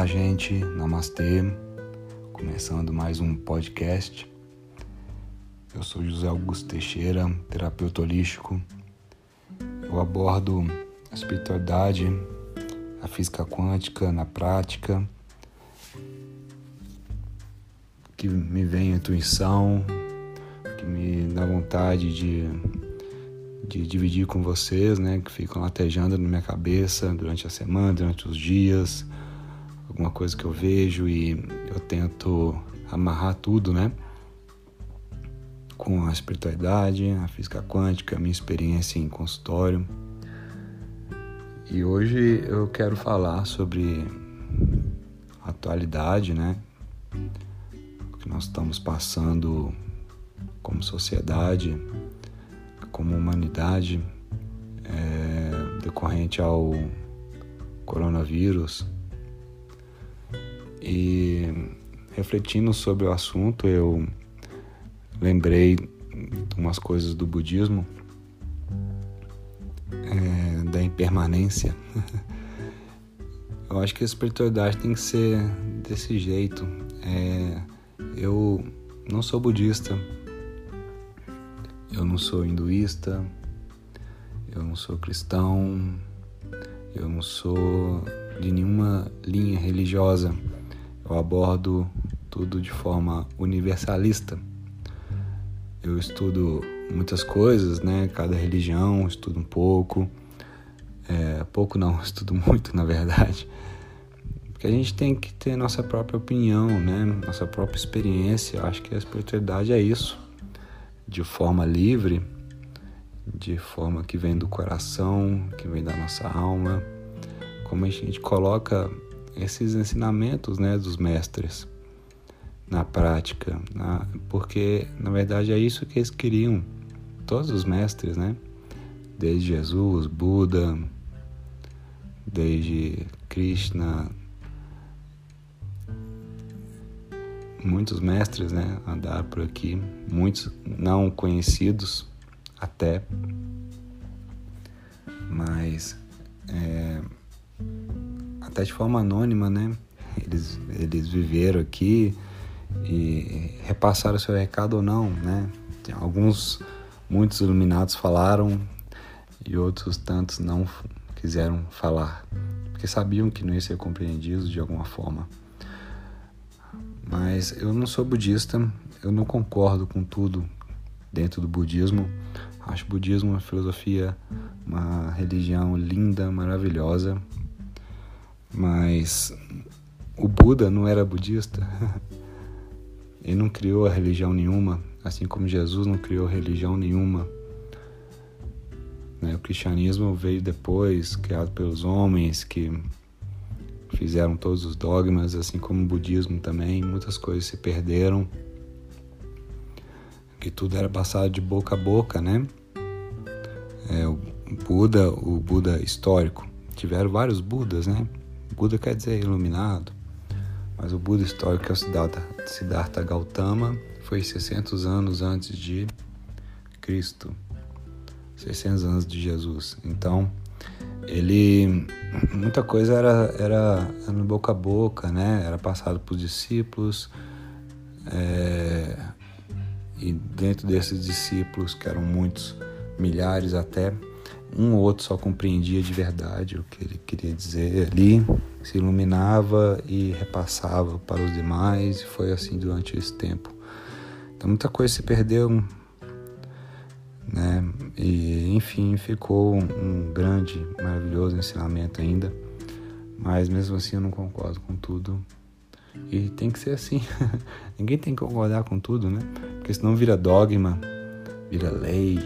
Olá, gente. Namastê. Começando mais um podcast. Eu sou José Augusto Teixeira, terapeuta holístico. Eu abordo a espiritualidade, a física quântica na prática, que me vem a intuição, que me dá vontade de, de dividir com vocês, né, que ficam latejando na minha cabeça durante a semana, durante os dias, alguma coisa que eu vejo e eu tento amarrar tudo, né? Com a espiritualidade, a física quântica, a minha experiência em consultório. E hoje eu quero falar sobre a atualidade, né? O que nós estamos passando como sociedade, como humanidade, é, decorrente ao coronavírus e refletindo sobre o assunto, eu lembrei umas coisas do budismo, é, da impermanência. eu acho que a espiritualidade tem que ser desse jeito. É, eu não sou budista, eu não sou hinduísta, eu não sou cristão, eu não sou de nenhuma linha religiosa eu abordo tudo de forma universalista. Eu estudo muitas coisas, né? Cada religião, estudo um pouco. É, pouco não, estudo muito, na verdade. Porque a gente tem que ter nossa própria opinião, né? Nossa própria experiência. Eu acho que a espiritualidade é isso. De forma livre, de forma que vem do coração, que vem da nossa alma. Como a gente coloca esses ensinamentos né, dos mestres na prática, na, porque na verdade é isso que eles queriam, todos os mestres, né? Desde Jesus, Buda, desde Krishna, muitos mestres, né? Andaram por aqui, muitos não conhecidos até, mas é, até de forma anônima, né? Eles, eles viveram aqui e repassaram seu recado ou não, né? Alguns, muitos iluminados falaram e outros tantos não quiseram falar, porque sabiam que não ia ser compreendidos de alguma forma. Mas eu não sou budista, eu não concordo com tudo dentro do budismo. Acho o budismo uma filosofia, uma religião linda, maravilhosa, mas o Buda não era budista. Ele não criou a religião nenhuma, assim como Jesus não criou religião nenhuma. Né, o cristianismo veio depois, criado pelos homens que fizeram todos os dogmas, assim como o budismo também. Muitas coisas se perderam, que tudo era passado de boca a boca, né? É, o Buda, o Buda histórico, tiveram vários Budas, né? Buda quer dizer iluminado, mas o Buda histórico é o Siddhartha, Siddhartha Gautama, foi 600 anos antes de Cristo, 600 anos de Jesus. Então, ele muita coisa era era, era no boca a boca, né? Era passado para os discípulos é, e dentro desses discípulos que eram muitos milhares até um ou outro só compreendia de verdade o que ele queria dizer ali, se iluminava e repassava para os demais, e foi assim durante esse tempo. Então muita coisa se perdeu, né? E enfim, ficou um grande, maravilhoso ensinamento ainda, mas mesmo assim eu não concordo com tudo. E tem que ser assim. Ninguém tem que concordar com tudo, né? Porque senão vira dogma, vira lei,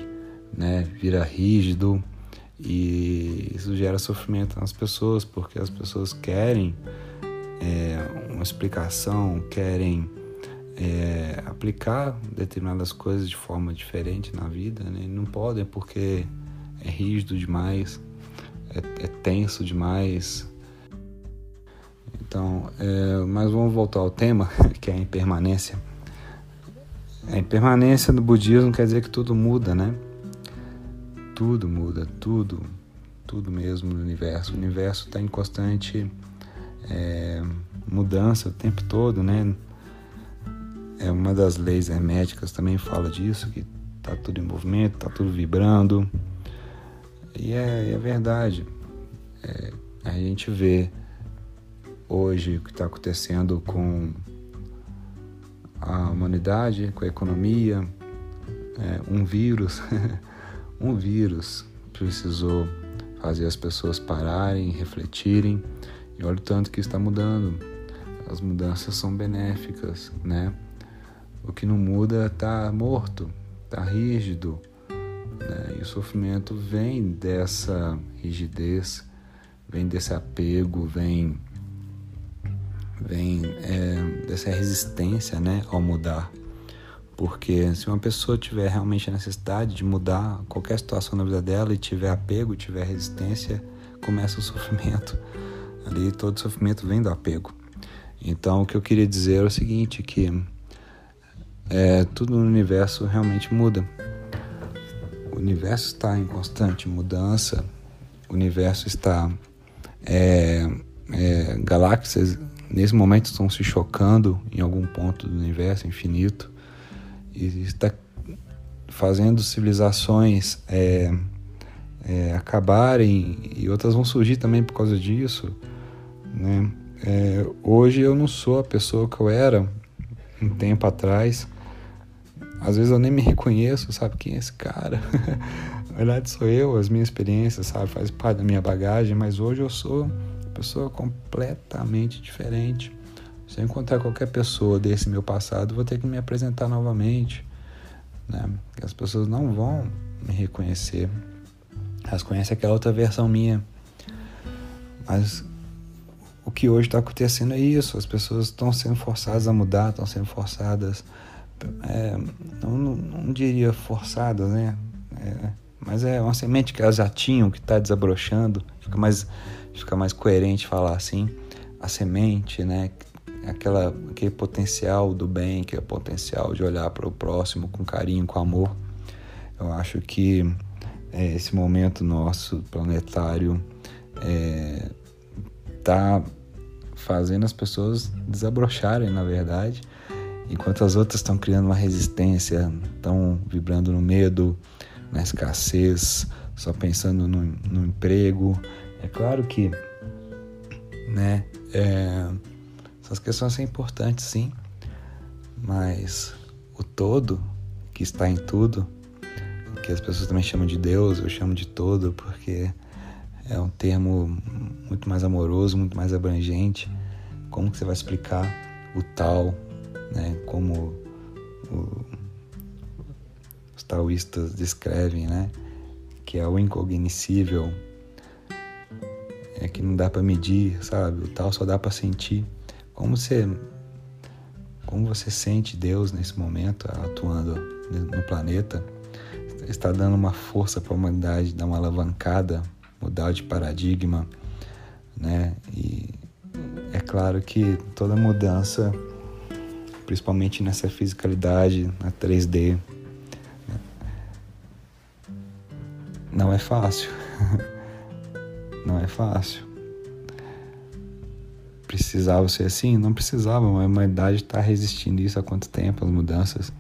né? Vira rígido e isso gera sofrimento nas pessoas, porque as pessoas querem é, uma explicação, querem é, aplicar determinadas coisas de forma diferente na vida, né? Não podem porque é rígido demais, é, é tenso demais. Então, é, mas vamos voltar ao tema, que é a impermanência. A impermanência do budismo quer dizer que tudo muda, né? Tudo muda, tudo, tudo mesmo no universo. O universo está em constante é, mudança o tempo todo, né? É uma das leis herméticas também fala disso, que tá tudo em movimento, tá tudo vibrando. E é, é verdade. É, a gente vê hoje o que está acontecendo com a humanidade, com a economia, é, um vírus, um vírus precisou fazer as pessoas pararem, refletirem e olha o tanto que está mudando. As mudanças são benéficas, né? O que não muda está morto, está rígido, né? e o sofrimento vem dessa rigidez, vem desse apego, vem vem é, dessa resistência né, ao mudar. Porque se uma pessoa tiver realmente a necessidade de mudar qualquer situação na vida dela e tiver apego, tiver resistência, começa o sofrimento. Ali todo sofrimento vem do apego. Então o que eu queria dizer é o seguinte, que é, tudo no universo realmente muda. O universo está em constante mudança, o universo está. É, é, galáxias nesse momento estão se chocando em algum ponto do universo infinito e está fazendo civilizações é, é, acabarem e outras vão surgir também por causa disso. Né? É, hoje eu não sou a pessoa que eu era um tempo atrás. Às vezes eu nem me reconheço, sabe quem é esse cara? Na verdade sou eu, as minhas experiências, sabe, faz parte da minha bagagem, mas hoje eu sou pessoa completamente diferente. Se eu encontrar qualquer pessoa desse meu passado, vou ter que me apresentar novamente. Né? As pessoas não vão me reconhecer. Elas conhecem aquela outra versão minha. Mas o que hoje está acontecendo é isso. As pessoas estão sendo forçadas a mudar, estão sendo forçadas. É, não, não, diria forçadas, né? É, mas é uma semente que elas já tinham, que está desabrochando, fica mais fica mais coerente falar assim, a semente, né? Aquela, aquele potencial do bem, aquele potencial de olhar para o próximo com carinho, com amor. Eu acho que é, esse momento nosso planetário está é, fazendo as pessoas desabrocharem, na verdade, enquanto as outras estão criando uma resistência, estão vibrando no medo, na escassez, só pensando no, no emprego, é claro que, né, é, essas questões são importantes, sim, mas o todo que está em tudo, que as pessoas também chamam de Deus, eu chamo de todo, porque é um termo muito mais amoroso, muito mais abrangente. Como que você vai explicar o tal, né? Como o, os taoístas descrevem, né? Que é o incognoscível, é que não dá para medir, sabe? O tal só dá para sentir. Como você como você sente Deus nesse momento atuando no planeta? Está dando uma força para a humanidade, dar uma alavancada, mudar de paradigma, né? E é claro que toda mudança, principalmente nessa fisicalidade, na 3D, né? não é fácil. Não é fácil. Precisava ser assim? Não precisava, mas a humanidade está resistindo isso há quanto tempo, as mudanças.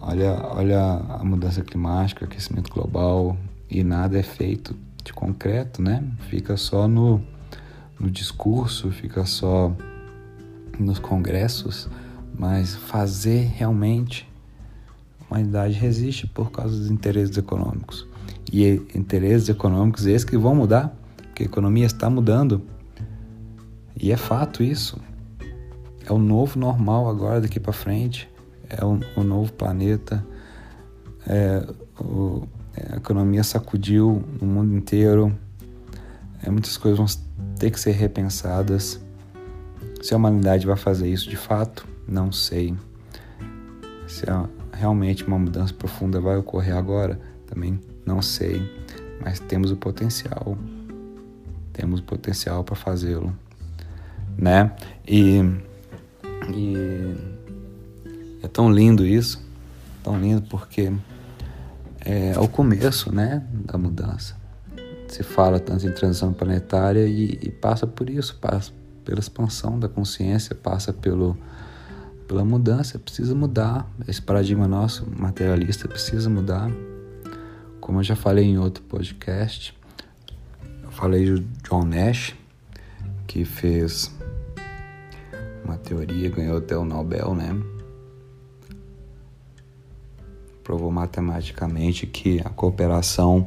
Olha, olha a mudança climática, o aquecimento global, e nada é feito de concreto, né? Fica só no, no discurso, fica só nos congressos, mas fazer realmente a humanidade resiste por causa dos interesses econômicos e interesses econômicos esses que vão mudar, porque a economia está mudando. E é fato isso. É o novo normal agora daqui para frente. É o, o, novo planeta. É, o, a economia sacudiu no mundo inteiro. É, muitas coisas vão ter que ser repensadas. Se a humanidade vai fazer isso de fato, não sei. Se realmente uma mudança profunda vai ocorrer agora, também não sei, mas temos o potencial. Temos o potencial para fazê-lo, né? E, e é tão lindo isso, tão lindo porque é o começo, né, da mudança. se fala tanto em transição planetária e, e passa por isso, passa pela expansão da consciência, passa pelo, pela mudança, precisa mudar. Esse paradigma nosso materialista precisa mudar. Como eu já falei em outro podcast, eu falei do John Nash, que fez uma teoria, ganhou até o Nobel, né? Provou matematicamente que a cooperação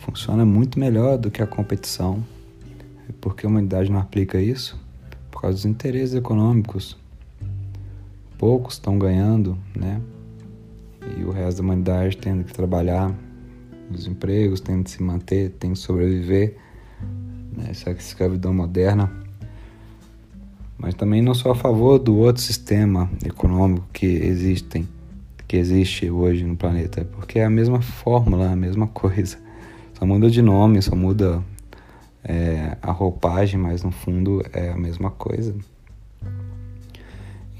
funciona muito melhor do que a competição. Por que a humanidade não aplica isso? Por causa dos interesses econômicos. Poucos estão ganhando, né? E o resto da humanidade tendo que trabalhar, os empregos tendo que se manter, tendo que sobreviver. Né? Essa escravidão moderna. Mas também não sou a favor do outro sistema econômico que existem, que existe hoje no planeta, porque é a mesma fórmula, a mesma coisa. Só muda de nome, só muda é, a roupagem, mas no fundo é a mesma coisa.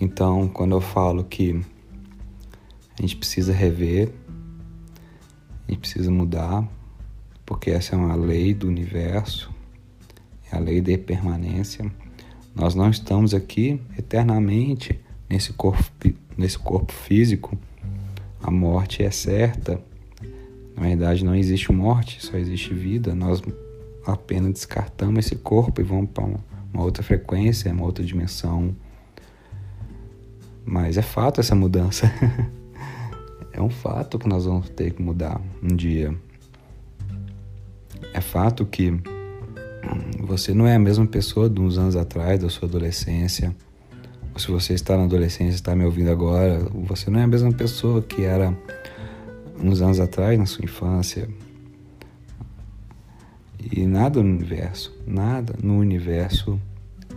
Então, quando eu falo que a gente precisa rever, a gente precisa mudar, porque essa é uma lei do universo, é a lei de permanência. Nós não estamos aqui eternamente nesse corpo, nesse corpo físico. A morte é certa. Na verdade, não existe morte, só existe vida. Nós apenas descartamos esse corpo e vamos para uma outra frequência, uma outra dimensão. Mas é fato essa mudança. é um fato que nós vamos ter que mudar um dia. É fato que você não é a mesma pessoa de uns anos atrás, da sua adolescência. Ou se você está na adolescência está me ouvindo agora, você não é a mesma pessoa que era uns anos atrás, na sua infância. E nada no universo, nada no universo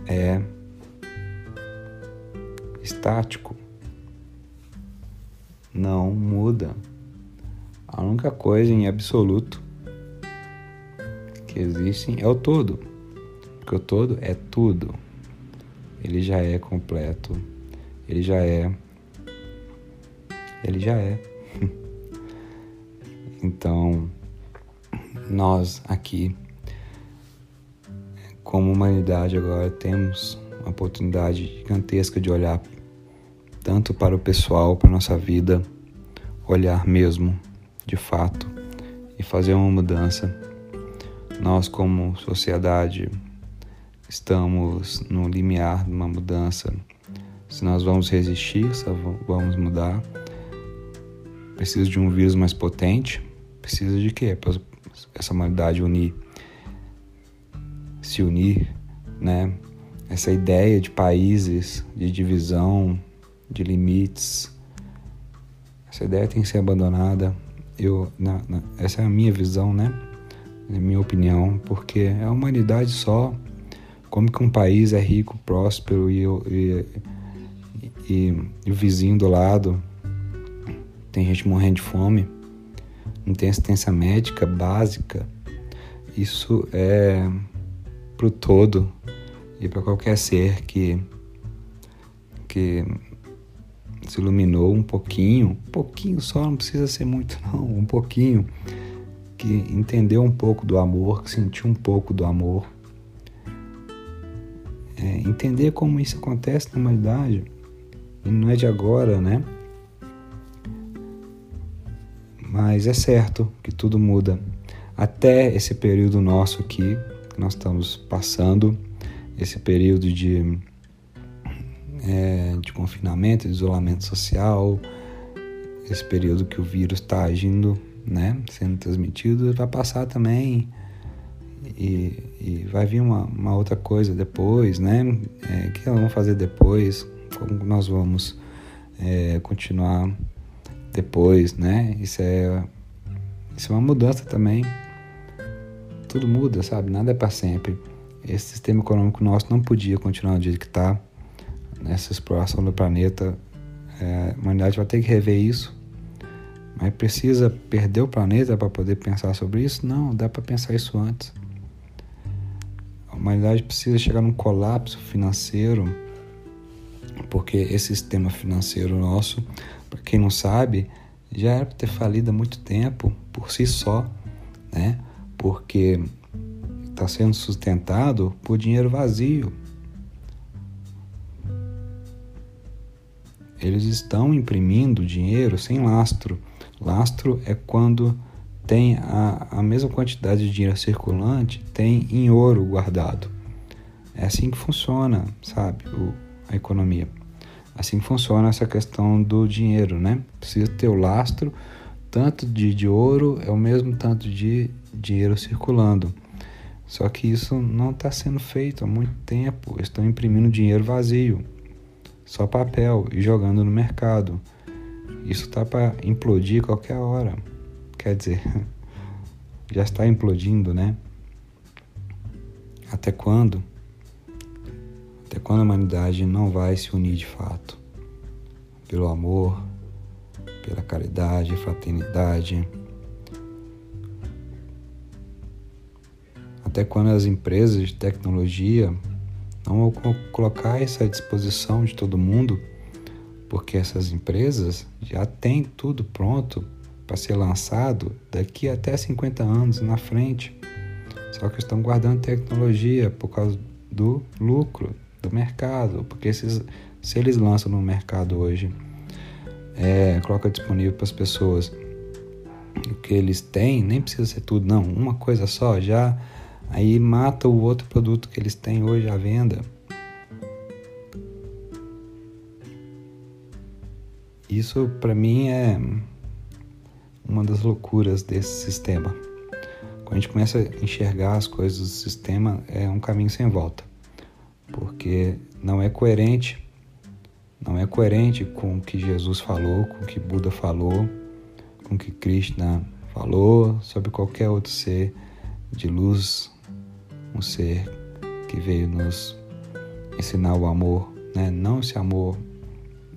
é estático. Não muda. A única coisa em absoluto que existe é o todo. Porque o todo é tudo. Ele já é completo. Ele já é. Ele já é. então, nós aqui, como humanidade, agora temos uma oportunidade gigantesca de olhar tanto para o pessoal, para a nossa vida, olhar mesmo, de fato, e fazer uma mudança. Nós, como sociedade, estamos no limiar de uma mudança. Se nós vamos resistir, se vamos mudar, precisa de um vírus mais potente. Precisa de quê? essa humanidade unir, se unir, né? Essa ideia de países, de divisão, de limites, essa ideia tem que ser abandonada. Eu, na, na, essa é a minha visão, né? É a minha opinião, porque a humanidade só. Como que um país é rico, próspero e, e, e, e o vizinho do lado tem gente morrendo de fome não tem assistência médica básica, isso é para o todo e para qualquer ser que, que se iluminou um pouquinho, um pouquinho só, não precisa ser muito não, um pouquinho, que entendeu um pouco do amor, que sentiu um pouco do amor. É, entender como isso acontece na humanidade, e não é de agora, né? Mas é certo que tudo muda. Até esse período nosso aqui, que nós estamos passando, esse período de, é, de confinamento, de isolamento social, esse período que o vírus está agindo, né, sendo transmitido, vai passar também. E, e vai vir uma, uma, outra coisa depois, né? É, o que nós vamos fazer depois? Como nós vamos é, continuar depois, né? Isso é, isso é uma mudança também. Tudo muda, sabe? Nada é para sempre. Esse sistema econômico nosso não podia continuar do jeito que está. Nessa exploração do planeta, é, a humanidade vai ter que rever isso. Mas precisa perder o planeta para poder pensar sobre isso? Não, dá para pensar isso antes. A humanidade precisa chegar num colapso financeiro, porque esse sistema financeiro nosso para quem não sabe, já era para ter falido há muito tempo por si só, né? porque está sendo sustentado por dinheiro vazio. Eles estão imprimindo dinheiro sem lastro. Lastro é quando tem a, a mesma quantidade de dinheiro circulante, tem em ouro guardado. É assim que funciona, sabe, o, a economia. Assim que funciona essa questão do dinheiro, né? Precisa ter o lastro, tanto de, de ouro é o mesmo tanto de dinheiro circulando. Só que isso não está sendo feito há muito tempo. Estão imprimindo dinheiro vazio, só papel e jogando no mercado. Isso está para implodir qualquer hora. Quer dizer, já está implodindo, né? Até quando? Até quando a humanidade não vai se unir de fato? Pelo amor, pela caridade, fraternidade. Até quando as empresas de tecnologia não vão colocar isso à disposição de todo mundo, porque essas empresas já têm tudo pronto para ser lançado daqui até 50 anos na frente. Só que estão guardando tecnologia por causa do lucro, do mercado, porque se, se eles lançam no mercado hoje, é, coloca disponível para as pessoas o que eles têm, nem precisa ser tudo, não, uma coisa só, já aí mata o outro produto que eles têm hoje à venda. Isso para mim é uma das loucuras desse sistema. Quando a gente começa a enxergar as coisas do sistema, é um caminho sem volta porque não é coerente, não é coerente com o que Jesus falou, com o que Buda falou, com o que Krishna falou sobre qualquer outro ser de luz, um ser que veio nos ensinar o amor, né? não esse amor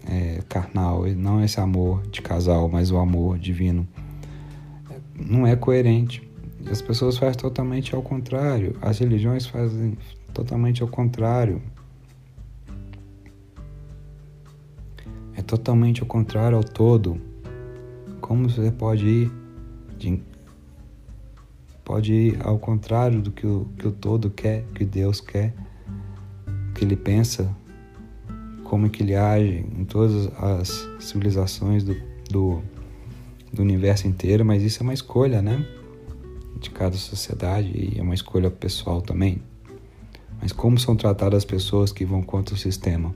é, carnal, não esse amor de casal, mas o amor divino. Não é coerente. As pessoas fazem totalmente ao contrário. As religiões fazem totalmente ao contrário. É totalmente ao contrário ao todo. Como você pode ir de, pode ir ao contrário do que o, que o todo quer, que Deus quer, que ele pensa, como que ele age em todas as civilizações do, do, do universo inteiro, mas isso é uma escolha, né? De cada sociedade e é uma escolha pessoal também. Mas como são tratadas as pessoas que vão contra o sistema?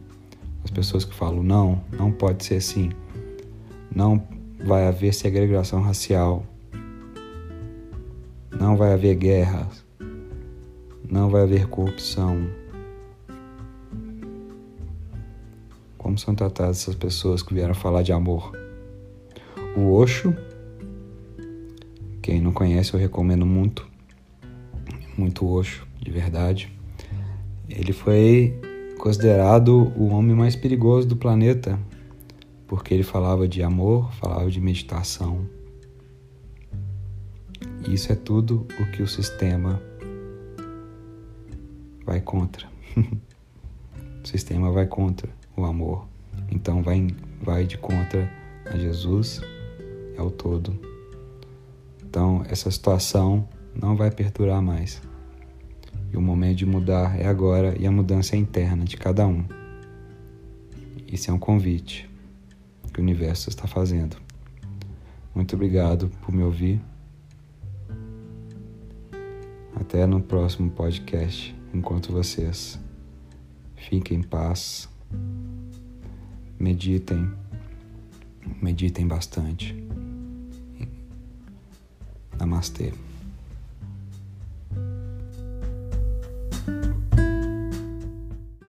As pessoas que falam, não, não pode ser assim. Não vai haver segregação racial. Não vai haver guerras. Não vai haver corrupção. Como são tratadas essas pessoas que vieram falar de amor? O Osho, quem não conhece, eu recomendo muito. Muito Osho, de verdade. Ele foi considerado o homem mais perigoso do planeta, porque ele falava de amor, falava de meditação. Isso é tudo o que o sistema vai contra. o sistema vai contra o amor. Então vai, vai de contra a Jesus, ao todo. Então essa situação não vai perdurar mais. E o momento de mudar é agora e a mudança é interna de cada um. Isso é um convite que o universo está fazendo. Muito obrigado por me ouvir. Até no próximo podcast. Encontro vocês. Fiquem em paz. Meditem. Meditem bastante. Namastê.